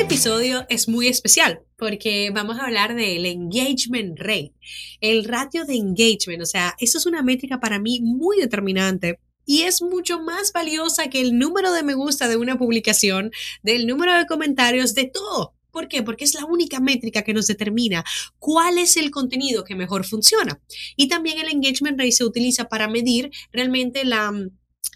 Este episodio es muy especial porque vamos a hablar del engagement rate, el ratio de engagement. O sea, eso es una métrica para mí muy determinante y es mucho más valiosa que el número de me gusta de una publicación, del número de comentarios, de todo. ¿Por qué? Porque es la única métrica que nos determina cuál es el contenido que mejor funciona. Y también el engagement rate se utiliza para medir realmente la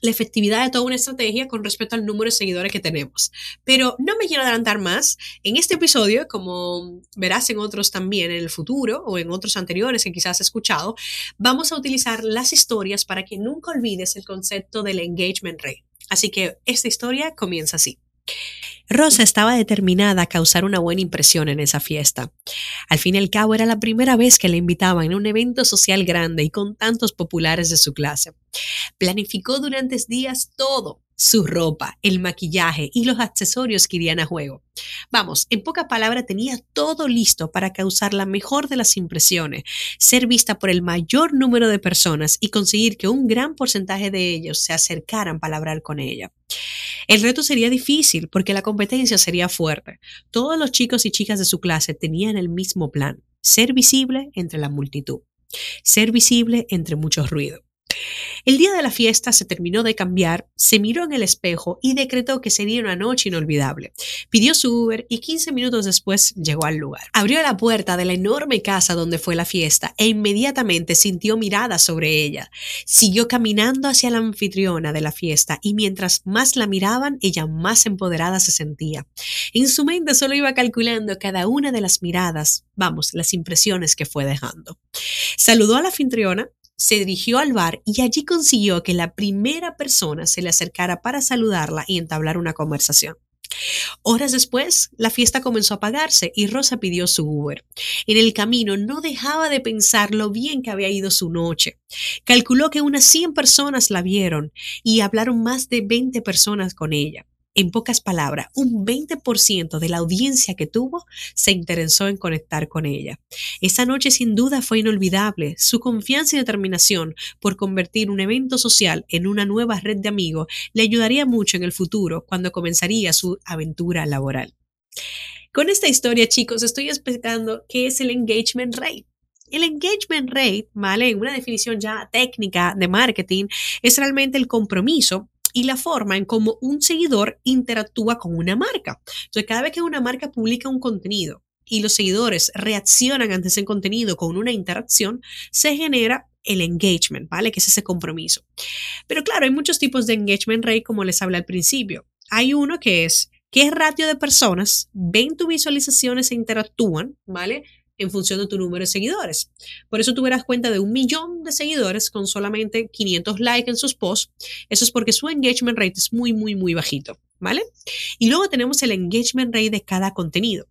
la efectividad de toda una estrategia con respecto al número de seguidores que tenemos. Pero no me quiero adelantar más. En este episodio, como verás en otros también en el futuro o en otros anteriores que quizás has escuchado, vamos a utilizar las historias para que nunca olvides el concepto del engagement rate. Así que esta historia comienza así. Rosa estaba determinada a causar una buena impresión en esa fiesta. Al fin y al cabo era la primera vez que la invitaban a un evento social grande y con tantos populares de su clase. Planificó durante días todo, su ropa, el maquillaje y los accesorios que irían a juego. Vamos, en pocas palabras tenía todo listo para causar la mejor de las impresiones, ser vista por el mayor número de personas y conseguir que un gran porcentaje de ellos se acercaran para hablar con ella. El reto sería difícil porque la competencia sería fuerte. Todos los chicos y chicas de su clase tenían el mismo plan, ser visible entre la multitud, ser visible entre mucho ruido. El día de la fiesta se terminó de cambiar, se miró en el espejo y decretó que sería una noche inolvidable. Pidió su Uber y 15 minutos después llegó al lugar. Abrió la puerta de la enorme casa donde fue la fiesta e inmediatamente sintió miradas sobre ella. Siguió caminando hacia la anfitriona de la fiesta y mientras más la miraban, ella más empoderada se sentía. En su mente solo iba calculando cada una de las miradas, vamos, las impresiones que fue dejando. Saludó a la anfitriona, se dirigió al bar y allí consiguió que la primera persona se le acercara para saludarla y entablar una conversación. Horas después, la fiesta comenzó a apagarse y Rosa pidió su Uber. En el camino no dejaba de pensar lo bien que había ido su noche. Calculó que unas 100 personas la vieron y hablaron más de 20 personas con ella. En pocas palabras, un 20% de la audiencia que tuvo se interesó en conectar con ella. Esa noche sin duda fue inolvidable. Su confianza y determinación por convertir un evento social en una nueva red de amigos le ayudaría mucho en el futuro cuando comenzaría su aventura laboral. Con esta historia, chicos, estoy explicando qué es el engagement rate. El engagement rate, ¿vale? En una definición ya técnica de marketing, es realmente el compromiso y la forma en cómo un seguidor interactúa con una marca. Entonces, cada vez que una marca publica un contenido y los seguidores reaccionan ante ese contenido con una interacción, se genera el engagement, ¿vale? Que es ese compromiso. Pero claro, hay muchos tipos de engagement rate, como les hablé al principio. Hay uno que es qué ratio de personas ven tus visualizaciones e interactúan, ¿vale? En función de tu número de seguidores. Por eso tú verás cuenta de un millón de seguidores con solamente 500 likes en sus posts. Eso es porque su engagement rate es muy, muy, muy bajito, ¿vale? Y luego tenemos el engagement rate de cada contenido,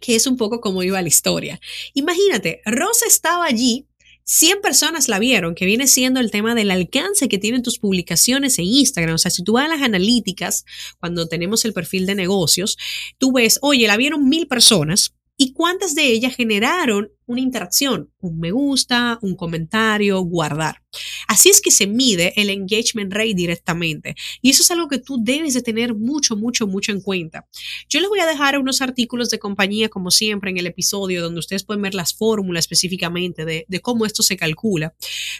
que es un poco como iba la historia. Imagínate, Rosa estaba allí 100 personas la vieron, que viene siendo el tema del alcance que tienen tus publicaciones en Instagram. O sea, si tú vas a las analíticas, cuando tenemos el perfil de negocios, tú ves, oye, la vieron mil personas, y cuántas de ellas generaron una interacción, un me gusta, un comentario, guardar. Así es que se mide el engagement rate directamente y eso es algo que tú debes de tener mucho, mucho, mucho en cuenta. Yo les voy a dejar unos artículos de compañía como siempre en el episodio donde ustedes pueden ver las fórmulas específicamente de, de cómo esto se calcula,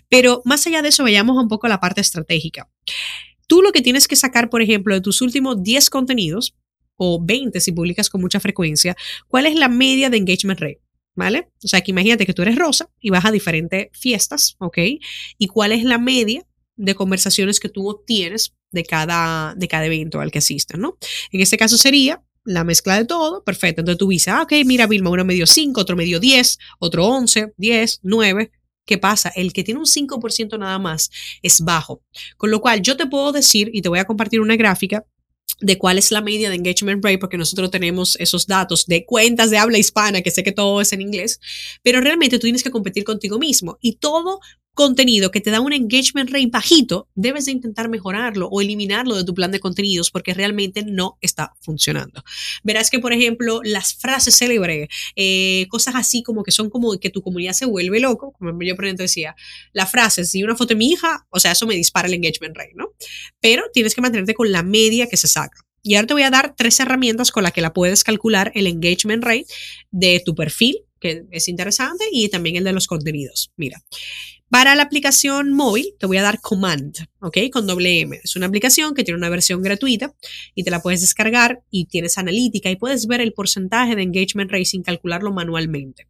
pero más allá de eso vayamos un poco a la parte estratégica. Tú lo que tienes que sacar, por ejemplo, de tus últimos 10 contenidos, o 20 si publicas con mucha frecuencia, ¿cuál es la media de engagement rate? ¿Vale? O sea, que imagínate que tú eres rosa y vas a diferentes fiestas, ¿ok? ¿Y cuál es la media de conversaciones que tú obtienes de cada, de cada evento al que asistas, ¿no? En este caso sería la mezcla de todo, perfecto. Entonces tú dices, ah, ok, mira, Vilma, uno me dio 5, otro me dio 10, otro 11, 10, 9. ¿Qué pasa? El que tiene un 5% nada más es bajo. Con lo cual yo te puedo decir, y te voy a compartir una gráfica, de cuál es la media de engagement rate, porque nosotros tenemos esos datos de cuentas de habla hispana, que sé que todo es en inglés, pero realmente tú tienes que competir contigo mismo. Y todo contenido que te da un engagement rate bajito, debes de intentar mejorarlo o eliminarlo de tu plan de contenidos porque realmente no está funcionando. Verás que, por ejemplo, las frases célebres, eh, cosas así como que son como que tu comunidad se vuelve loco, como yo por ejemplo decía, la frase, si una foto de mi hija, o sea, eso me dispara el engagement rate, ¿no? Pero tienes que mantenerte con la media que se saca. Y ahora te voy a dar tres herramientas con las que la puedes calcular el engagement rate de tu perfil, que es interesante, y también el de los contenidos. Mira, para la aplicación móvil te voy a dar Command, ¿ok? Con doble M. Es una aplicación que tiene una versión gratuita y te la puedes descargar y tienes analítica y puedes ver el porcentaje de engagement sin calcularlo manualmente.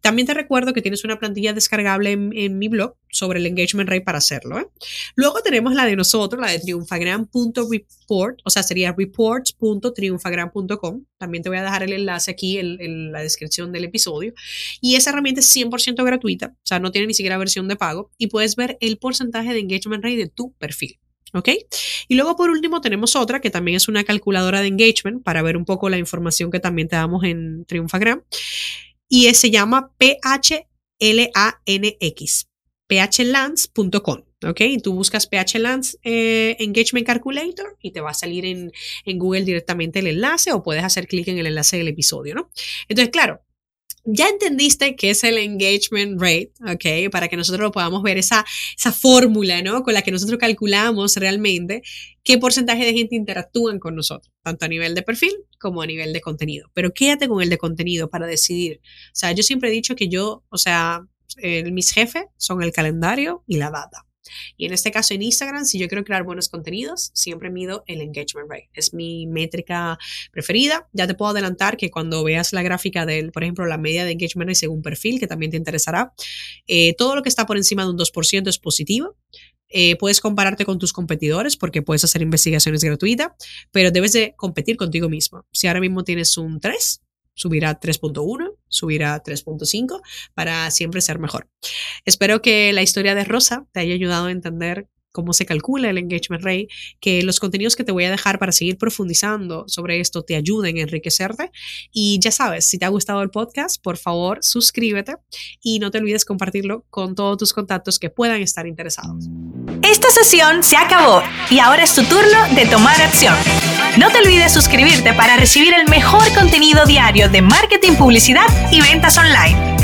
También te recuerdo que tienes una plantilla descargable en, mi blog sobre el engagement rate para hacerlo. ¿eh? Luego tenemos la de nosotros, la de triunfagram.report, o sea, sería reports.triunfagram.com. También te voy a dejar el enlace aquí en, la descripción del episodio. Y esa herramienta es 100% gratuita, o sea, no tiene ni siquiera versión de pago y puedes ver el porcentaje de engagement rate de tu perfil. ¿Ok? Y luego por último tenemos otra que también es una calculadora de engagement para ver un poco la información que también te damos en Triunfagram y se llama PHLANX, phlance.com. ¿ok? Tú buscas PHLANS eh, Engagement Calculator y te va a salir en, en, Google directamente el enlace o puedes hacer clic en el enlace del episodio, ¿no? Entonces, claro, ya entendiste qué es el engagement rate, ¿ok? Para que nosotros podamos ver esa, esa fórmula, ¿no? Con la que nosotros calculamos realmente qué porcentaje de gente interactúan con nosotros, tanto a nivel de perfil como a nivel de contenido. Pero quédate con el de contenido para decidir. O sea, yo siempre he dicho que yo, o sea, mis jefes son el calendario y la data. Y en este caso en Instagram, si yo quiero crear buenos contenidos, siempre mido el engagement rate. Es mi métrica preferida. Ya te puedo adelantar que cuando veas la gráfica del, por ejemplo, la media de engagement rate según perfil, que también te interesará, eh, todo lo que está por encima de un 2% es positivo. Eh, puedes compararte con tus competidores porque puedes hacer investigaciones gratuitas, pero debes de competir contigo mismo. Si ahora mismo tienes un 3, subir a 3.1, subir a 3.5 para siempre ser mejor. Espero que la historia de Rosa te haya ayudado a entender cómo se calcula el engagement rate, que los contenidos que te voy a dejar para seguir profundizando sobre esto te ayuden a enriquecerte. Y ya sabes, si te ha gustado el podcast, por favor, suscríbete y no te olvides compartirlo con todos tus contactos que puedan estar interesados. Esta sesión se acabó y ahora es tu turno de tomar acción. No te olvides suscribirte para recibir el mejor contenido diario de marketing, publicidad y ventas online.